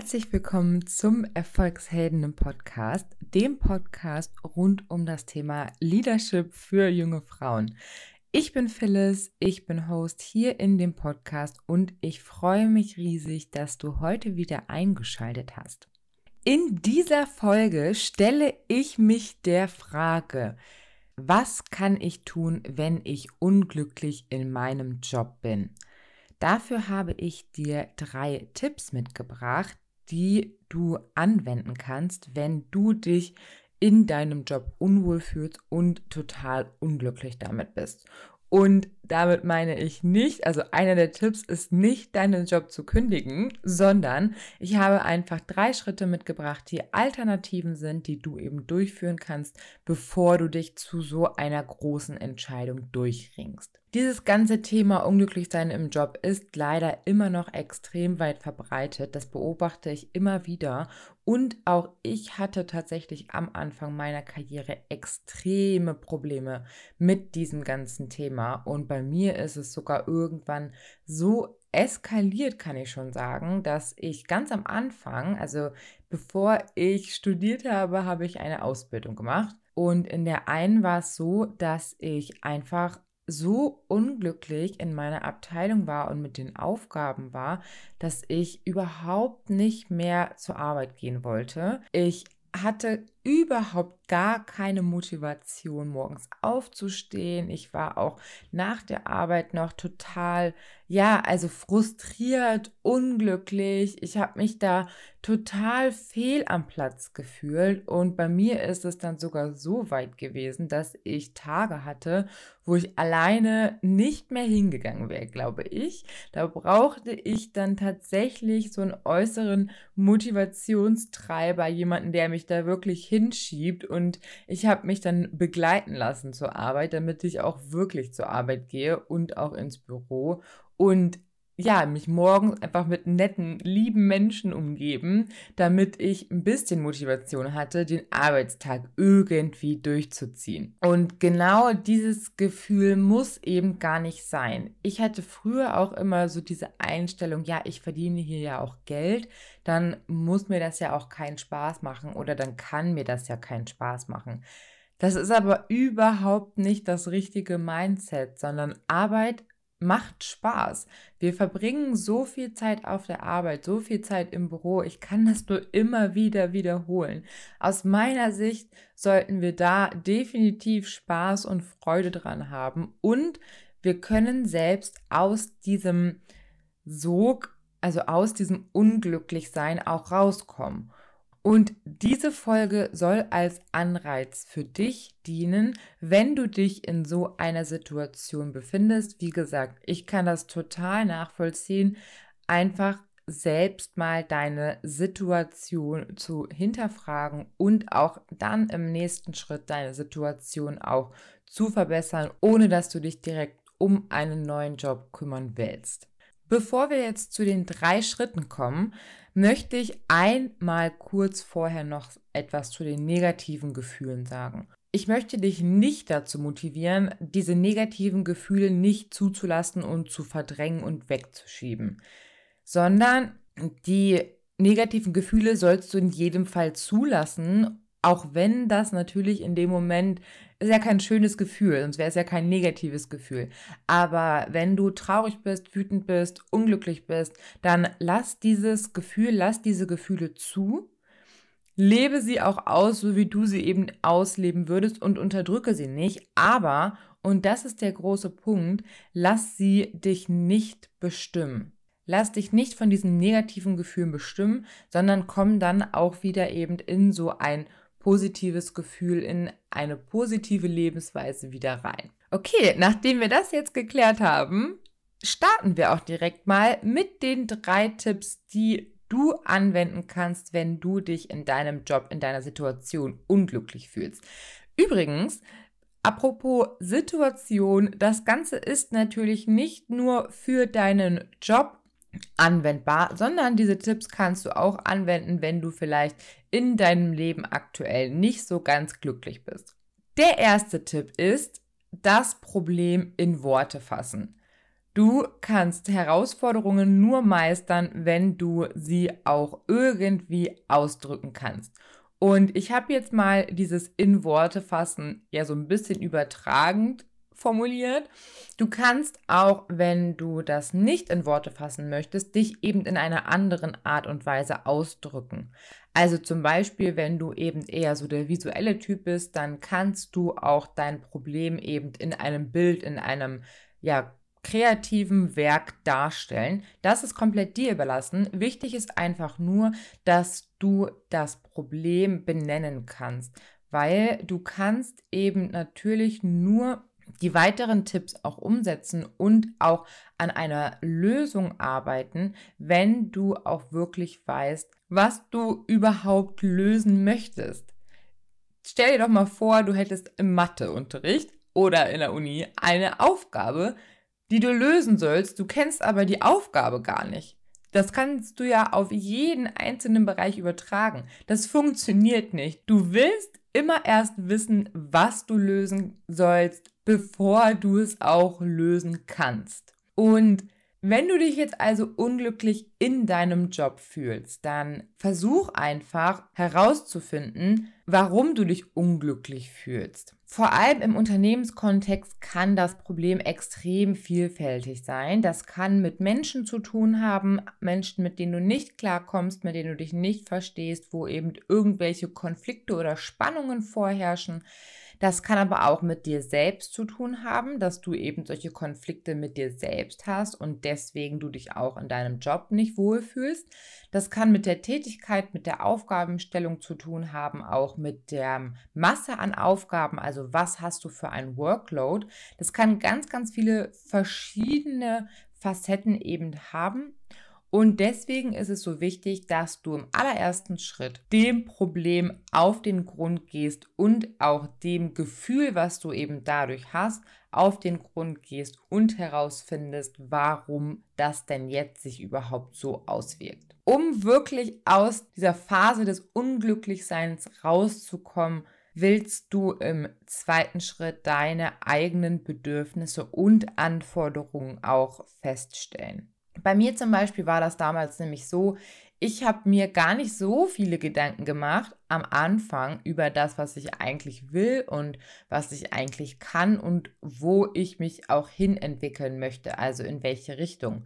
Herzlich willkommen zum Erfolgshelden Podcast, dem Podcast rund um das Thema Leadership für junge Frauen. Ich bin Phyllis, ich bin Host hier in dem Podcast und ich freue mich riesig, dass du heute wieder eingeschaltet hast. In dieser Folge stelle ich mich der Frage, was kann ich tun, wenn ich unglücklich in meinem Job bin? Dafür habe ich dir drei Tipps mitgebracht, die du anwenden kannst, wenn du dich in deinem Job unwohl fühlst und total unglücklich damit bist. Und damit meine ich nicht, also einer der Tipps ist nicht, deinen Job zu kündigen, sondern ich habe einfach drei Schritte mitgebracht, die Alternativen sind, die du eben durchführen kannst, bevor du dich zu so einer großen Entscheidung durchringst. Dieses ganze Thema Unglücklichsein im Job ist leider immer noch extrem weit verbreitet. Das beobachte ich immer wieder. Und auch ich hatte tatsächlich am Anfang meiner Karriere extreme Probleme mit diesem ganzen Thema. Und bei mir ist es sogar irgendwann so eskaliert, kann ich schon sagen, dass ich ganz am Anfang, also bevor ich studiert habe, habe ich eine Ausbildung gemacht. Und in der einen war es so, dass ich einfach so unglücklich in meiner Abteilung war und mit den Aufgaben war, dass ich überhaupt nicht mehr zur Arbeit gehen wollte. Ich hatte überhaupt gar keine Motivation, morgens aufzustehen. Ich war auch nach der Arbeit noch total, ja, also frustriert, unglücklich. Ich habe mich da total fehl am Platz gefühlt. Und bei mir ist es dann sogar so weit gewesen, dass ich Tage hatte, wo ich alleine nicht mehr hingegangen wäre, glaube ich. Da brauchte ich dann tatsächlich so einen äußeren Motivationstreiber, jemanden, der mich da wirklich hinschiebt. Und ich habe mich dann begleiten lassen zur Arbeit, damit ich auch wirklich zur Arbeit gehe und auch ins Büro. Und ja, mich morgens einfach mit netten, lieben Menschen umgeben, damit ich ein bisschen Motivation hatte, den Arbeitstag irgendwie durchzuziehen. Und genau dieses Gefühl muss eben gar nicht sein. Ich hatte früher auch immer so diese Einstellung, ja, ich verdiene hier ja auch Geld, dann muss mir das ja auch keinen Spaß machen oder dann kann mir das ja keinen Spaß machen. Das ist aber überhaupt nicht das richtige Mindset, sondern Arbeit macht Spaß. Wir verbringen so viel Zeit auf der Arbeit, so viel Zeit im Büro. Ich kann das nur immer wieder wiederholen. Aus meiner Sicht sollten wir da definitiv Spaß und Freude dran haben und wir können selbst aus diesem Sog, also aus diesem Unglücklichsein auch rauskommen. Und diese Folge soll als Anreiz für dich dienen, wenn du dich in so einer Situation befindest. Wie gesagt, ich kann das total nachvollziehen. Einfach selbst mal deine Situation zu hinterfragen und auch dann im nächsten Schritt deine Situation auch zu verbessern, ohne dass du dich direkt um einen neuen Job kümmern willst. Bevor wir jetzt zu den drei Schritten kommen, möchte ich einmal kurz vorher noch etwas zu den negativen Gefühlen sagen. Ich möchte dich nicht dazu motivieren, diese negativen Gefühle nicht zuzulassen und zu verdrängen und wegzuschieben, sondern die negativen Gefühle sollst du in jedem Fall zulassen, auch wenn das natürlich in dem Moment ist ja kein schönes Gefühl, sonst wäre es ja kein negatives Gefühl. Aber wenn du traurig bist, wütend bist, unglücklich bist, dann lass dieses Gefühl, lass diese Gefühle zu. Lebe sie auch aus, so wie du sie eben ausleben würdest und unterdrücke sie nicht. Aber, und das ist der große Punkt, lass sie dich nicht bestimmen. Lass dich nicht von diesen negativen Gefühlen bestimmen, sondern komm dann auch wieder eben in so ein positives Gefühl, in eine positive Lebensweise wieder rein. Okay, nachdem wir das jetzt geklärt haben, starten wir auch direkt mal mit den drei Tipps, die du anwenden kannst, wenn du dich in deinem Job, in deiner Situation unglücklich fühlst. Übrigens, apropos Situation, das Ganze ist natürlich nicht nur für deinen Job anwendbar, sondern diese Tipps kannst du auch anwenden, wenn du vielleicht in deinem Leben aktuell nicht so ganz glücklich bist. Der erste Tipp ist, das Problem in Worte fassen. Du kannst Herausforderungen nur meistern, wenn du sie auch irgendwie ausdrücken kannst. Und ich habe jetzt mal dieses in Worte fassen ja so ein bisschen übertragend formuliert. Du kannst auch, wenn du das nicht in Worte fassen möchtest, dich eben in einer anderen Art und Weise ausdrücken. Also zum Beispiel, wenn du eben eher so der visuelle Typ bist, dann kannst du auch dein Problem eben in einem Bild, in einem ja kreativen Werk darstellen. Das ist komplett dir überlassen. Wichtig ist einfach nur, dass du das Problem benennen kannst, weil du kannst eben natürlich nur die weiteren Tipps auch umsetzen und auch an einer Lösung arbeiten, wenn du auch wirklich weißt, was du überhaupt lösen möchtest. Stell dir doch mal vor, du hättest im Matheunterricht oder in der Uni eine Aufgabe, die du lösen sollst, du kennst aber die Aufgabe gar nicht. Das kannst du ja auf jeden einzelnen Bereich übertragen. Das funktioniert nicht. Du willst immer erst wissen, was du lösen sollst, bevor du es auch lösen kannst. Und wenn du dich jetzt also unglücklich in deinem Job fühlst, dann versuch einfach herauszufinden, warum du dich unglücklich fühlst. Vor allem im Unternehmenskontext kann das Problem extrem vielfältig sein. Das kann mit Menschen zu tun haben, Menschen, mit denen du nicht klarkommst, mit denen du dich nicht verstehst, wo eben irgendwelche Konflikte oder Spannungen vorherrschen. Das kann aber auch mit dir selbst zu tun haben, dass du eben solche Konflikte mit dir selbst hast und deswegen du dich auch in deinem Job nicht wohlfühlst. Das kann mit der Tätigkeit, mit der Aufgabenstellung zu tun haben, auch mit der Masse an Aufgaben, also was hast du für ein Workload. Das kann ganz, ganz viele verschiedene Facetten eben haben. Und deswegen ist es so wichtig, dass du im allerersten Schritt dem Problem auf den Grund gehst und auch dem Gefühl, was du eben dadurch hast, auf den Grund gehst und herausfindest, warum das denn jetzt sich überhaupt so auswirkt. Um wirklich aus dieser Phase des Unglücklichseins rauszukommen, willst du im zweiten Schritt deine eigenen Bedürfnisse und Anforderungen auch feststellen. Bei mir zum Beispiel war das damals nämlich so, ich habe mir gar nicht so viele Gedanken gemacht am Anfang über das, was ich eigentlich will und was ich eigentlich kann und wo ich mich auch hin entwickeln möchte, also in welche Richtung.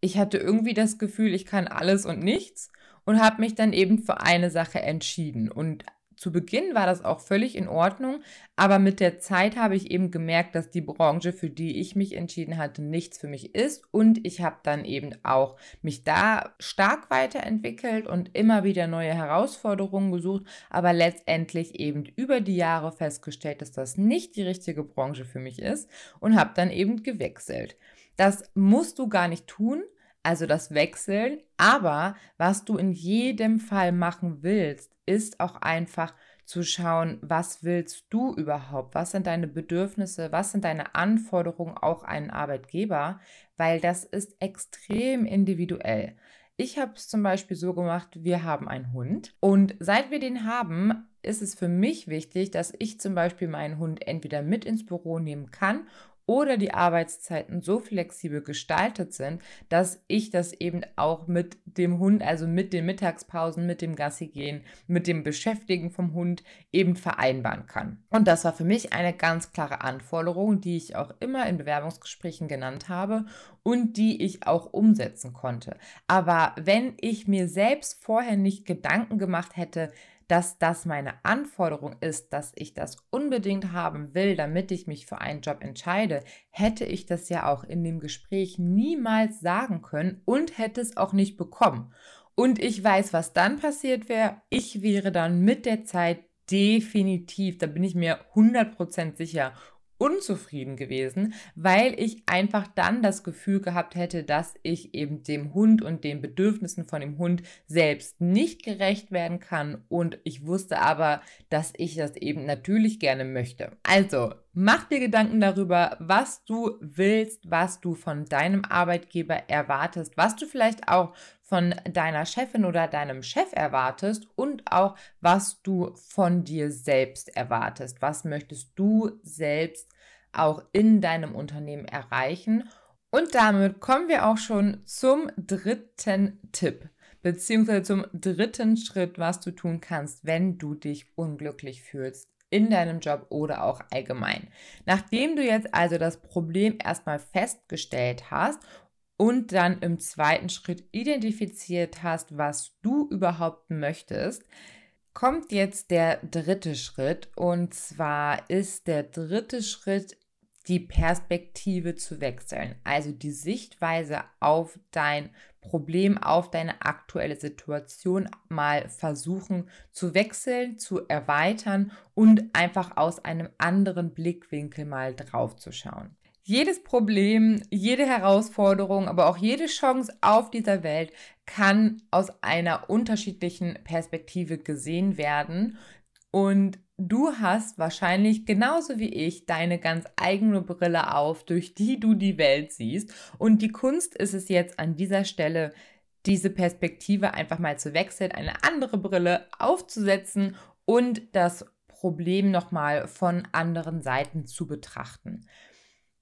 Ich hatte irgendwie das Gefühl, ich kann alles und nichts und habe mich dann eben für eine Sache entschieden und zu Beginn war das auch völlig in Ordnung, aber mit der Zeit habe ich eben gemerkt, dass die Branche, für die ich mich entschieden hatte, nichts für mich ist und ich habe dann eben auch mich da stark weiterentwickelt und immer wieder neue Herausforderungen gesucht, aber letztendlich eben über die Jahre festgestellt, dass das nicht die richtige Branche für mich ist und habe dann eben gewechselt. Das musst du gar nicht tun, also das Wechseln. Aber was du in jedem Fall machen willst, ist auch einfach zu schauen, was willst du überhaupt? Was sind deine Bedürfnisse? Was sind deine Anforderungen auch einen Arbeitgeber? Weil das ist extrem individuell. Ich habe es zum Beispiel so gemacht, wir haben einen Hund und seit wir den haben, ist es für mich wichtig, dass ich zum Beispiel meinen Hund entweder mit ins Büro nehmen kann oder die Arbeitszeiten so flexibel gestaltet sind, dass ich das eben auch mit dem Hund, also mit den Mittagspausen, mit dem Gassi gehen, mit dem Beschäftigen vom Hund eben vereinbaren kann. Und das war für mich eine ganz klare Anforderung, die ich auch immer in Bewerbungsgesprächen genannt habe und die ich auch umsetzen konnte. Aber wenn ich mir selbst vorher nicht Gedanken gemacht hätte, dass das meine Anforderung ist, dass ich das unbedingt haben will, damit ich mich für einen Job entscheide, hätte ich das ja auch in dem Gespräch niemals sagen können und hätte es auch nicht bekommen. Und ich weiß, was dann passiert wäre. Ich wäre dann mit der Zeit definitiv, da bin ich mir 100% sicher, unzufrieden gewesen, weil ich einfach dann das Gefühl gehabt hätte, dass ich eben dem Hund und den Bedürfnissen von dem Hund selbst nicht gerecht werden kann und ich wusste aber, dass ich das eben natürlich gerne möchte. Also, mach dir Gedanken darüber, was du willst, was du von deinem Arbeitgeber erwartest, was du vielleicht auch von deiner Chefin oder deinem Chef erwartest und auch was du von dir selbst erwartest. Was möchtest du selbst auch in deinem Unternehmen erreichen Und damit kommen wir auch schon zum dritten Tipp, beziehungsweise zum dritten Schritt, was du tun kannst, wenn du dich unglücklich fühlst in deinem Job oder auch allgemein. Nachdem du jetzt also das Problem erstmal festgestellt hast und dann im zweiten Schritt identifiziert hast, was du überhaupt möchtest, kommt jetzt der dritte Schritt. Und zwar ist der dritte Schritt die Perspektive zu wechseln, also die Sichtweise auf dein Problem, auf deine aktuelle Situation mal versuchen zu wechseln, zu erweitern und einfach aus einem anderen Blickwinkel mal drauf zu schauen. Jedes Problem, jede Herausforderung, aber auch jede Chance auf dieser Welt kann aus einer unterschiedlichen Perspektive gesehen werden. Und du hast wahrscheinlich genauso wie ich deine ganz eigene Brille auf, durch die du die Welt siehst. Und die Kunst ist es jetzt an dieser Stelle, diese Perspektive einfach mal zu wechseln, eine andere Brille aufzusetzen und das Problem nochmal von anderen Seiten zu betrachten.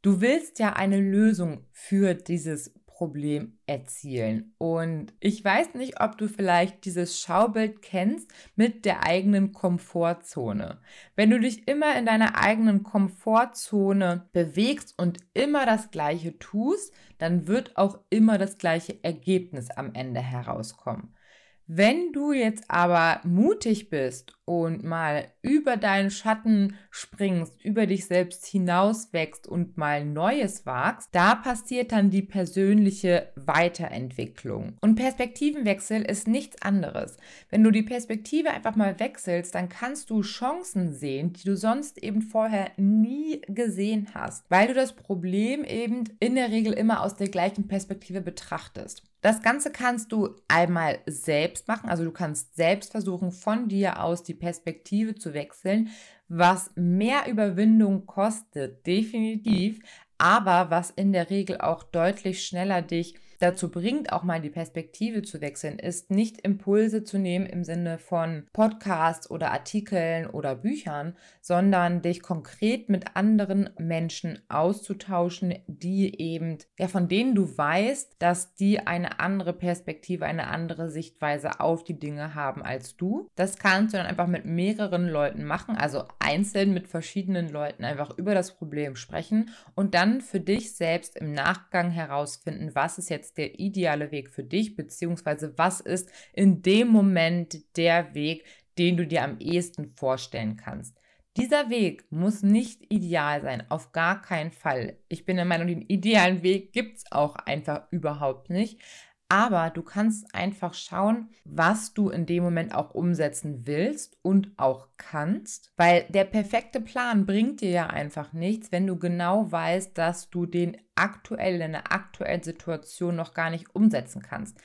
Du willst ja eine Lösung für dieses Problem erzielen. Und ich weiß nicht, ob du vielleicht dieses Schaubild kennst mit der eigenen Komfortzone. Wenn du dich immer in deiner eigenen Komfortzone bewegst und immer das Gleiche tust, dann wird auch immer das gleiche Ergebnis am Ende herauskommen. Wenn du jetzt aber mutig bist und mal über deinen Schatten springst, über dich selbst hinauswächst und mal Neues wagst, da passiert dann die persönliche Weiterentwicklung. Und Perspektivenwechsel ist nichts anderes. Wenn du die Perspektive einfach mal wechselst, dann kannst du Chancen sehen, die du sonst eben vorher nie gesehen hast, weil du das Problem eben in der Regel immer aus der gleichen Perspektive betrachtest. Das Ganze kannst du einmal selbst machen, also du kannst selbst versuchen, von dir aus die Perspektive zu wechseln, was mehr Überwindung kostet, definitiv, aber was in der Regel auch deutlich schneller dich dazu bringt, auch mal die Perspektive zu wechseln, ist nicht Impulse zu nehmen im Sinne von Podcasts oder Artikeln oder Büchern, sondern dich konkret mit anderen Menschen auszutauschen, die eben, ja, von denen du weißt, dass die eine andere Perspektive, eine andere Sichtweise auf die Dinge haben als du. Das kannst du dann einfach mit mehreren Leuten machen, also einzeln mit verschiedenen Leuten einfach über das Problem sprechen und dann für dich selbst im Nachgang herausfinden, was ist jetzt jetzt der ideale Weg für dich, beziehungsweise was ist in dem Moment der Weg, den du dir am ehesten vorstellen kannst. Dieser Weg muss nicht ideal sein, auf gar keinen Fall. Ich bin der Meinung, den idealen Weg gibt es auch einfach überhaupt nicht. Aber du kannst einfach schauen, was du in dem Moment auch umsetzen willst und auch kannst, weil der perfekte Plan bringt dir ja einfach nichts, wenn du genau weißt, dass du den aktuell in der aktuellen Situation noch gar nicht umsetzen kannst.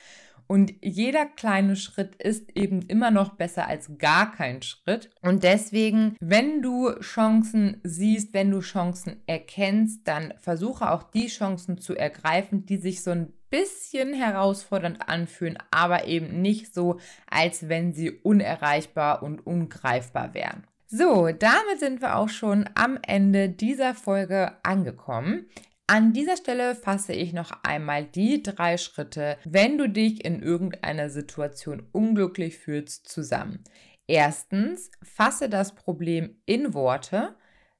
Und jeder kleine Schritt ist eben immer noch besser als gar kein Schritt. Und deswegen, wenn du Chancen siehst, wenn du Chancen erkennst, dann versuche auch die Chancen zu ergreifen, die sich so ein bisschen herausfordernd anfühlen, aber eben nicht so, als wenn sie unerreichbar und ungreifbar wären. So, damit sind wir auch schon am Ende dieser Folge angekommen. An dieser Stelle fasse ich noch einmal die drei Schritte, wenn du dich in irgendeiner Situation unglücklich fühlst, zusammen. Erstens, fasse das Problem in Worte.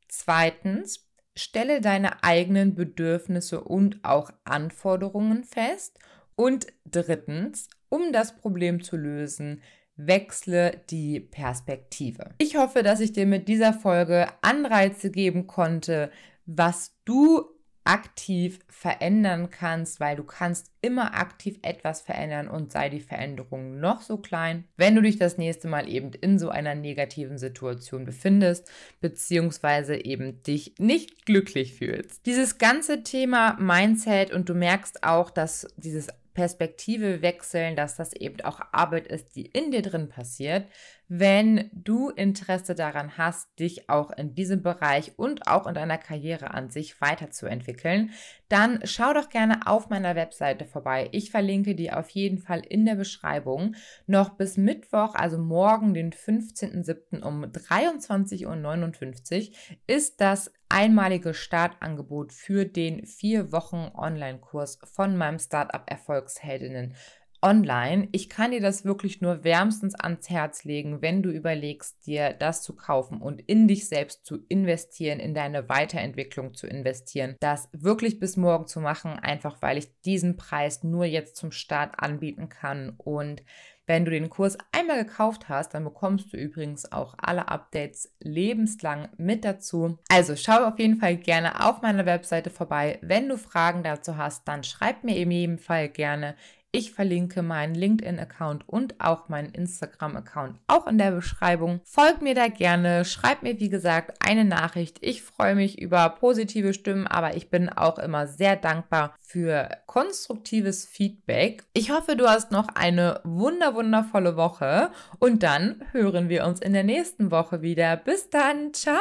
Zweitens, Stelle deine eigenen Bedürfnisse und auch Anforderungen fest. Und drittens, um das Problem zu lösen, wechsle die Perspektive. Ich hoffe, dass ich dir mit dieser Folge Anreize geben konnte, was du aktiv verändern kannst, weil du kannst immer aktiv etwas verändern und sei die Veränderung noch so klein, wenn du dich das nächste Mal eben in so einer negativen Situation befindest, beziehungsweise eben dich nicht glücklich fühlst. Dieses ganze Thema Mindset und du merkst auch, dass dieses Perspektive wechseln, dass das eben auch Arbeit ist, die in dir drin passiert, wenn du Interesse daran hast, dich auch in diesem Bereich und auch in deiner Karriere an sich weiterzuentwickeln, dann schau doch gerne auf meiner Webseite vorbei. Ich verlinke die auf jeden Fall in der Beschreibung. Noch bis Mittwoch, also morgen, den 15.07. um 23.59 Uhr, ist das einmalige Startangebot für den vier Wochen Online-Kurs von meinem Startup Erfolgsheldinnen online. Ich kann dir das wirklich nur wärmstens ans Herz legen, wenn du überlegst, dir das zu kaufen und in dich selbst zu investieren, in deine Weiterentwicklung zu investieren. Das wirklich bis morgen zu machen, einfach weil ich diesen Preis nur jetzt zum Start anbieten kann und wenn du den Kurs einmal gekauft hast, dann bekommst du übrigens auch alle Updates lebenslang mit dazu. Also schau auf jeden Fall gerne auf meiner Webseite vorbei. Wenn du Fragen dazu hast, dann schreib mir in jedem Fall gerne. Ich verlinke meinen LinkedIn-Account und auch meinen Instagram-Account auch in der Beschreibung. Folgt mir da gerne, schreibt mir wie gesagt eine Nachricht. Ich freue mich über positive Stimmen, aber ich bin auch immer sehr dankbar für konstruktives Feedback. Ich hoffe, du hast noch eine wunder wundervolle Woche und dann hören wir uns in der nächsten Woche wieder. Bis dann, ciao!